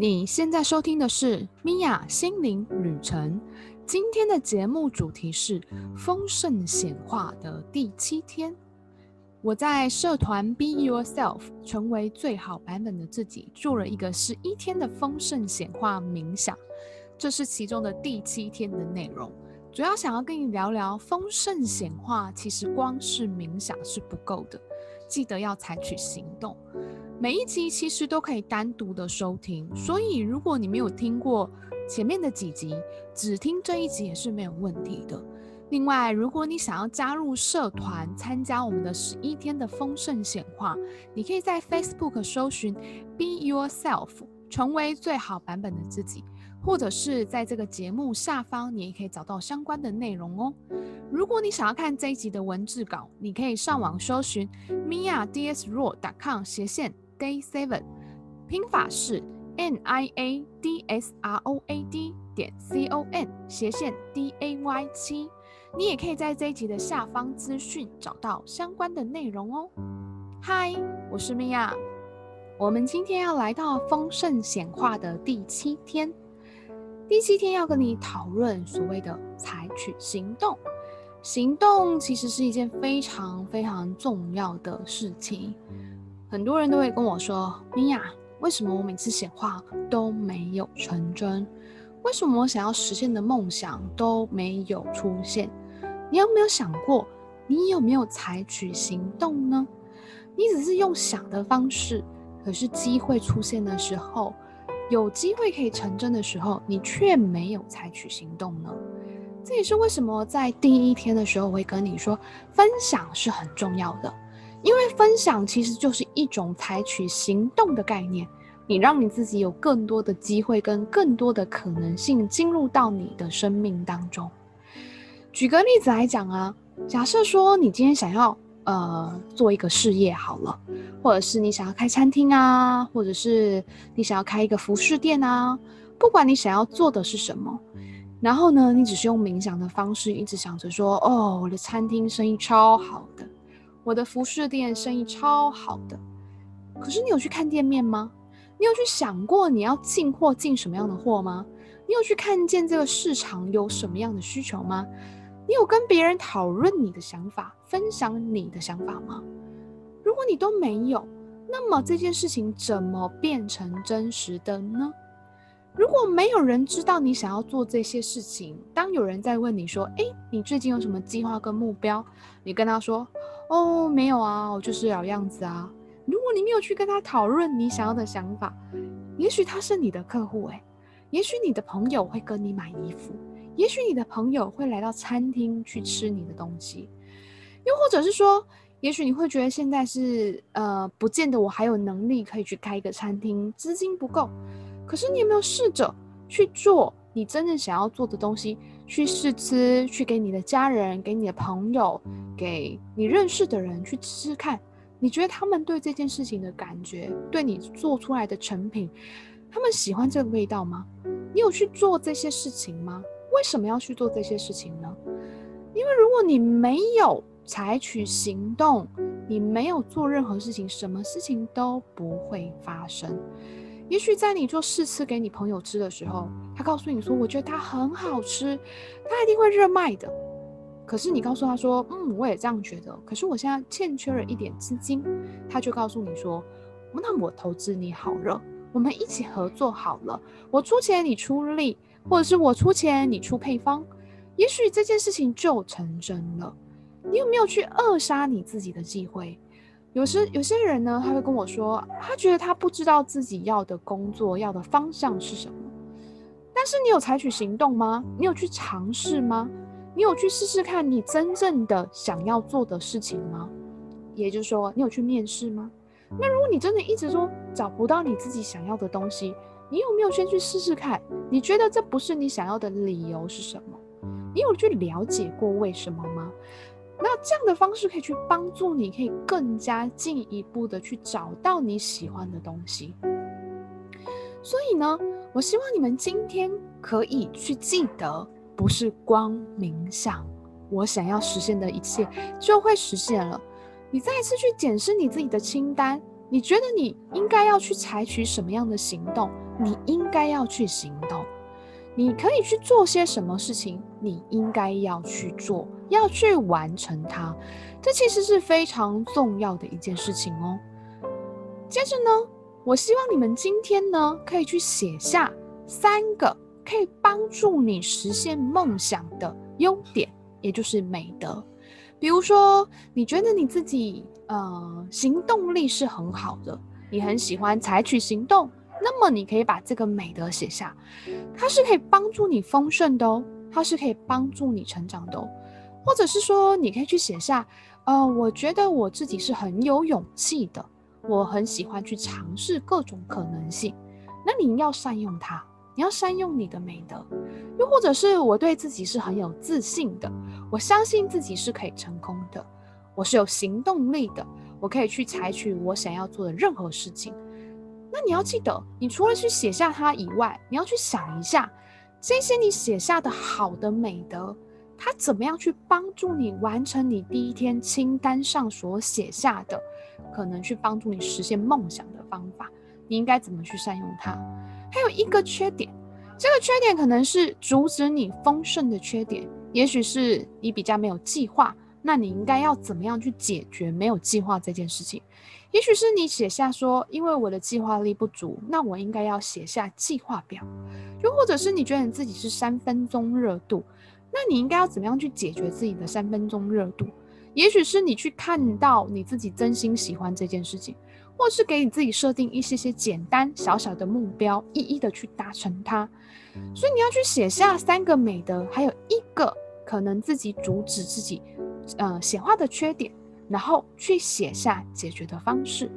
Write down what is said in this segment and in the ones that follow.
你现在收听的是米娅心灵旅程。今天的节目主题是丰盛显化的第七天。我在社团 Be Yourself 成为最好版本的自己，做了一个十一天的丰盛显化冥想，这是其中的第七天的内容。主要想要跟你聊聊丰盛显化，其实光是冥想是不够的，记得要采取行动。每一集其实都可以单独的收听，所以如果你没有听过前面的几集，只听这一集也是没有问题的。另外，如果你想要加入社团，参加我们的十一天的丰盛显化，你可以在 Facebook 搜寻 “Be Yourself”，成为最好版本的自己，或者是在这个节目下方，你也可以找到相关的内容哦。如果你想要看这一集的文字稿，你可以上网搜寻 mia.dsro.com 斜线。Day Seven，拼法是 N I A D S R O A D 点 C O N 斜线 D A Y 七，你也可以在这一集的下方资讯找到相关的内容哦。嗨，我是米娅，我们今天要来到丰盛显化的第七天。第七天要跟你讨论所谓的采取行动，行动其实是一件非常非常重要的事情。很多人都会跟我说：“米娅，为什么我每次显化都没有成真？为什么我想要实现的梦想都没有出现？你有没有想过，你有没有采取行动呢？你只是用想的方式，可是机会出现的时候，有机会可以成真的时候，你却没有采取行动呢？这也是为什么在第一天的时候，我会跟你说，分享是很重要的。”因为分享其实就是一种采取行动的概念，你让你自己有更多的机会跟更多的可能性进入到你的生命当中。举个例子来讲啊，假设说你今天想要呃做一个事业好了，或者是你想要开餐厅啊，或者是你想要开一个服饰店啊，不管你想要做的是什么，然后呢，你只是用冥想的方式一直想着说，哦，我的餐厅生意超好的。我的服饰店生意超好的，可是你有去看店面吗？你有去想过你要进货进什么样的货吗？你有去看见这个市场有什么样的需求吗？你有跟别人讨论你的想法，分享你的想法吗？如果你都没有，那么这件事情怎么变成真实的呢？如果没有人知道你想要做这些事情，当有人在问你说：“诶，你最近有什么计划跟目标？”你跟他说。哦，没有啊，我就是老样子啊。如果你没有去跟他讨论你想要的想法，也许他是你的客户诶，也许你的朋友会跟你买衣服，也许你的朋友会来到餐厅去吃你的东西，又或者是说，也许你会觉得现在是呃，不见得我还有能力可以去开一个餐厅，资金不够。可是你有没有试着去做你真正想要做的东西？去试吃，去给你的家人、给你的朋友、给你认识的人去吃吃看，你觉得他们对这件事情的感觉，对你做出来的成品，他们喜欢这个味道吗？你有去做这些事情吗？为什么要去做这些事情呢？因为如果你没有采取行动，你没有做任何事情，什么事情都不会发生。也许在你做试吃给你朋友吃的时候，他告诉你说：“我觉得它很好吃，他一定会热卖的。”可是你告诉他说：“嗯，我也这样觉得。”可是我现在欠缺了一点资金，他就告诉你说：“那我投资你好了，我们一起合作好了，我出钱你出力，或者是我出钱你出配方，也许这件事情就成真了。”你有没有去扼杀你自己的机会？有时有些人呢，他会跟我说，他觉得他不知道自己要的工作要的方向是什么。但是你有采取行动吗？你有去尝试吗？你有去试试看你真正的想要做的事情吗？也就是说，你有去面试吗？那如果你真的一直说找不到你自己想要的东西，你有没有先去试试看？你觉得这不是你想要的理由是什么？你有去了解过为什么吗？那这样的方式可以去帮助你，可以更加进一步的去找到你喜欢的东西。所以呢，我希望你们今天可以去记得，不是光冥想，我想要实现的一切就会实现了。你再一次去检视你自己的清单，你觉得你应该要去采取什么样的行动，你应该要去行动。你可以去做些什么事情？你应该要去做，要去完成它。这其实是非常重要的一件事情哦。接着呢，我希望你们今天呢，可以去写下三个可以帮助你实现梦想的优点，也就是美德。比如说，你觉得你自己呃行动力是很好的，你很喜欢采取行动。那么你可以把这个美德写下，它是可以帮助你丰盛的哦，它是可以帮助你成长的哦，或者是说你可以去写下，呃，我觉得我自己是很有勇气的，我很喜欢去尝试各种可能性。那你要善用它，你要善用你的美德，又或者是我对自己是很有自信的，我相信自己是可以成功的，我是有行动力的，我可以去采取我想要做的任何事情。那你要记得，你除了去写下它以外，你要去想一下，这些你写下的好的美德，他怎么样去帮助你完成你第一天清单上所写下的，可能去帮助你实现梦想的方法，你应该怎么去善用它？还有一个缺点，这个缺点可能是阻止你丰盛的缺点，也许是你比较没有计划，那你应该要怎么样去解决没有计划这件事情？也许是你写下说，因为我的计划力不足，那我应该要写下计划表。又或者是你觉得你自己是三分钟热度，那你应该要怎么样去解决自己的三分钟热度？也许是你去看到你自己真心喜欢这件事情，或是给你自己设定一些些简单小小的目标，一一的去达成它。所以你要去写下三个美德，还有一个可能自己阻止自己，呃，显化的缺点。然后去写下解决的方式，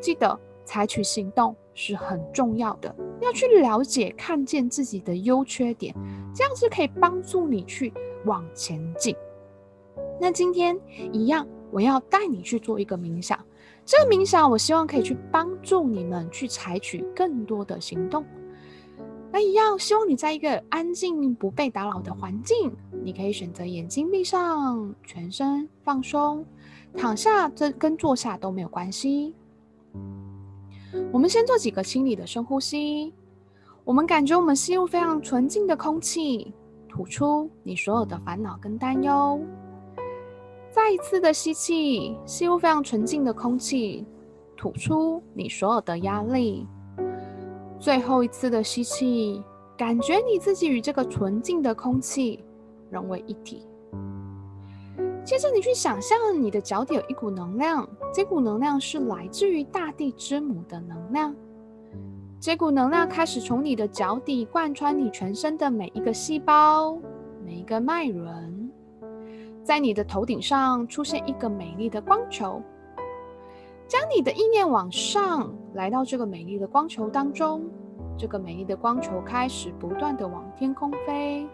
记得采取行动是很重要的。要去了解、看见自己的优缺点，这样是可以帮助你去往前进。那今天一样，我要带你去做一个冥想。这个冥想，我希望可以去帮助你们去采取更多的行动。那一样，希望你在一个安静、不被打扰的环境，你可以选择眼睛闭上，全身放松。躺下，这跟坐下都没有关系。我们先做几个清理的深呼吸。我们感觉我们吸入非常纯净的空气，吐出你所有的烦恼跟担忧。再一次的吸气，吸入非常纯净的空气，吐出你所有的压力。最后一次的吸气，感觉你自己与这个纯净的空气融为一体。接着，你去想象你的脚底有一股能量，这股能量是来自于大地之母的能量。这股能量开始从你的脚底贯穿你全身的每一个细胞、每一个脉轮，在你的头顶上出现一个美丽的光球。将你的意念往上，来到这个美丽的光球当中，这个美丽的光球开始不断的往天空飞。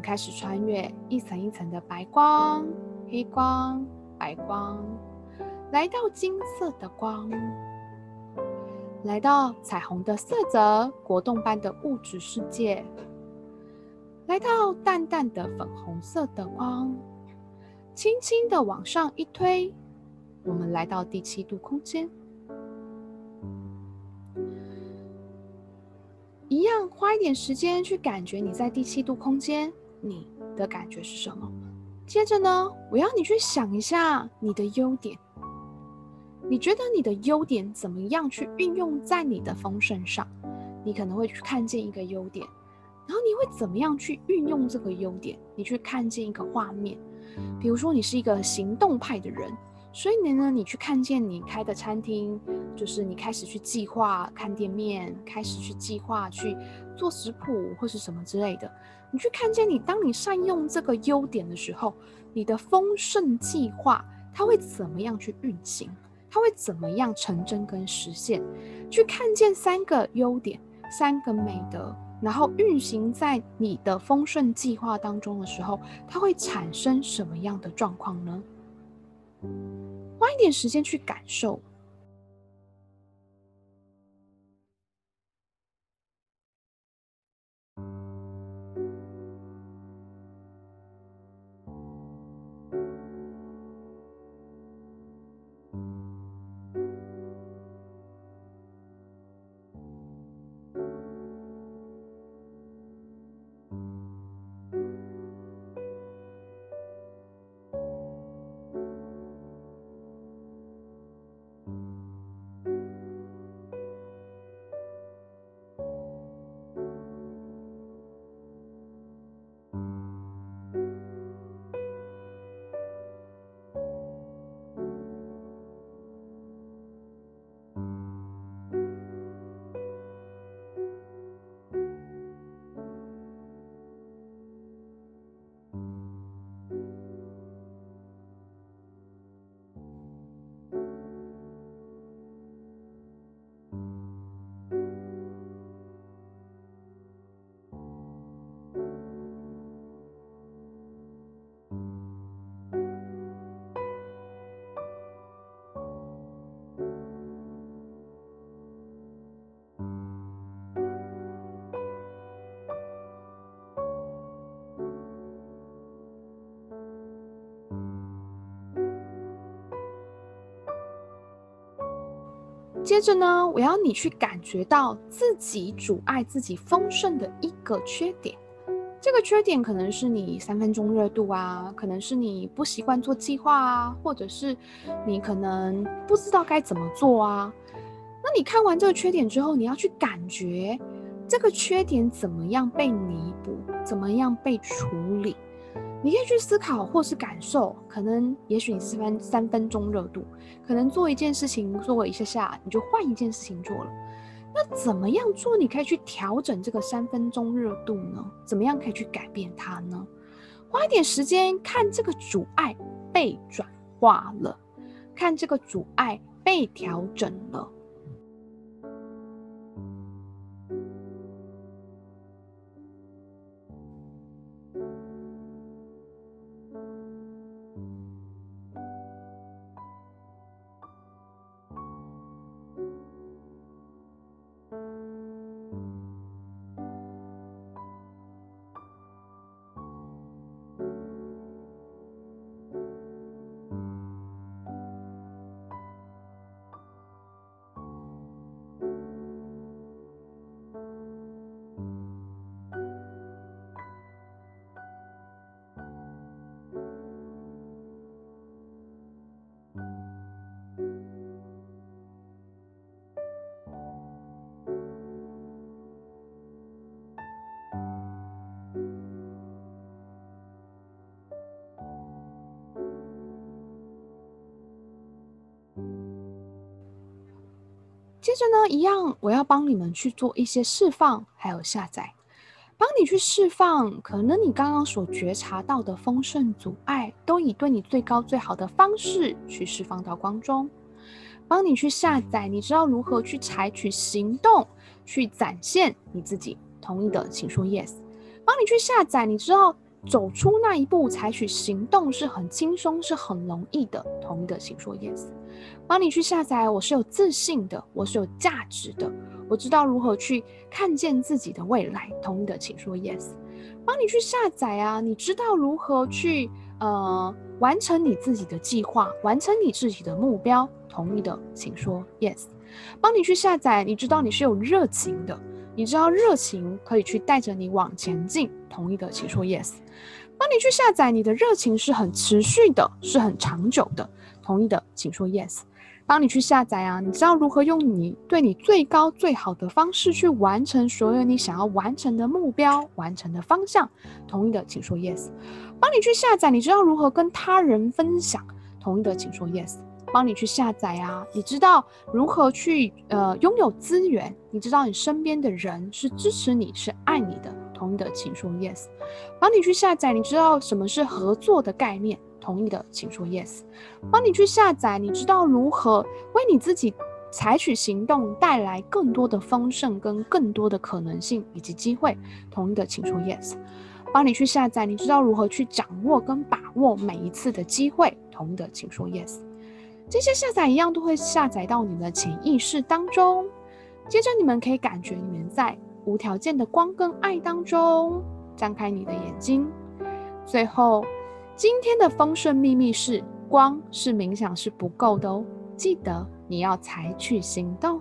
开始穿越一层一层的白光、黑光、白光，来到金色的光，来到彩虹的色泽、果冻般的物质世界，来到淡淡的粉红色的光，轻轻的往上一推，我们来到第七度空间。一样，花一点时间去感觉你在第七度空间，你的感觉是什么？接着呢，我要你去想一下你的优点。你觉得你的优点怎么样去运用在你的丰盛上？你可能会去看见一个优点，然后你会怎么样去运用这个优点？你去看见一个画面，比如说你是一个行动派的人。所以呢，你去看见你开的餐厅，就是你开始去计划看店面，开始去计划去做食谱或是什么之类的。你去看见你，当你善用这个优点的时候，你的丰盛计划它会怎么样去运行？它会怎么样成真跟实现？去看见三个优点，三个美德，然后运行在你的丰盛计划当中的时候，它会产生什么样的状况呢？花一点时间去感受。接着呢，我要你去感觉到自己阻碍自己丰盛的一个缺点。这个缺点可能是你三分钟热度啊，可能是你不习惯做计划啊，或者是你可能不知道该怎么做啊。那你看完这个缺点之后，你要去感觉这个缺点怎么样被弥补，怎么样被处理。你可以去思考或是感受，可能也许你三分三分钟热度，可能做一件事情做一下下，你就换一件事情做了。那怎么样做？你可以去调整这个三分钟热度呢？怎么样可以去改变它呢？花一点时间看这个阻碍被转化了，看这个阻碍被调整了。接着呢，一样，我要帮你们去做一些释放，还有下载，帮你去释放。可能你刚刚所觉察到的丰盛阻碍，都以对你最高最好的方式去释放到光中。帮你去下载，你知道如何去采取行动，去展现你自己。同意的，请说 yes。帮你去下载，你知道走出那一步，采取行动是很轻松，是很容易的。同意的，请说 yes。帮你去下载，我是有自信的，我是有价值的，我知道如何去看见自己的未来。同意的，请说 yes。帮你去下载啊，你知道如何去呃完成你自己的计划，完成你自己的目标。同意的，请说 yes。帮你去下载，你知道你是有热情的，你知道热情可以去带着你往前进。同意的，请说 yes。帮你去下载，你的热情是很持续的，是很长久的。同意的，请说 yes。帮你去下载啊，你知道如何用你对你最高最好的方式去完成所有你想要完成的目标、完成的方向。同意的，请说 yes。帮你去下载，你知道如何跟他人分享。同意的，请说 yes。帮你去下载啊，你知道如何去呃拥有资源，你知道你身边的人是支持你是爱你的。同意的，请说 yes。帮你去下载，你知道什么是合作的概念。同意的，请说 yes。帮你去下载，你知道如何为你自己采取行动，带来更多的丰盛跟更多的可能性以及机会。同意的，请说 yes。帮你去下载，你知道如何去掌握跟把握每一次的机会。同意的，请说 yes。这些下载一样都会下载到你的潜意识当中。接着，你们可以感觉你们在无条件的光跟爱当中，张开你的眼睛。最后。今天的丰盛秘密是：光是冥想是不够的哦，记得你要采取行动。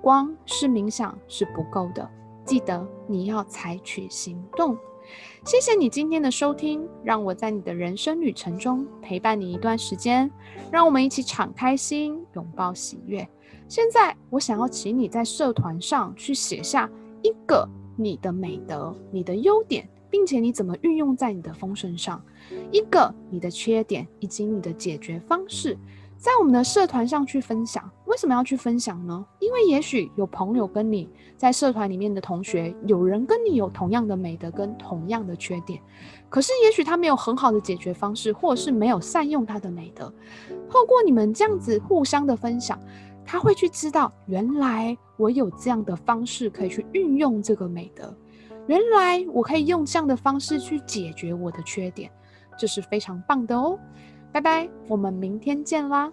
光是冥想是不够的，记得你要采取行动。谢谢你今天的收听，让我在你的人生旅程中陪伴你一段时间，让我们一起敞开心，拥抱喜悦。现在，我想要请你在社团上去写下一个你的美德、你的优点。并且你怎么运用在你的丰盛上？一个你的缺点以及你的解决方式，在我们的社团上去分享。为什么要去分享呢？因为也许有朋友跟你在社团里面的同学，有人跟你有同样的美德跟同样的缺点，可是也许他没有很好的解决方式，或者是没有善用他的美德。透过你们这样子互相的分享，他会去知道，原来我有这样的方式可以去运用这个美德。原来我可以用这样的方式去解决我的缺点，这是非常棒的哦！拜拜，我们明天见啦。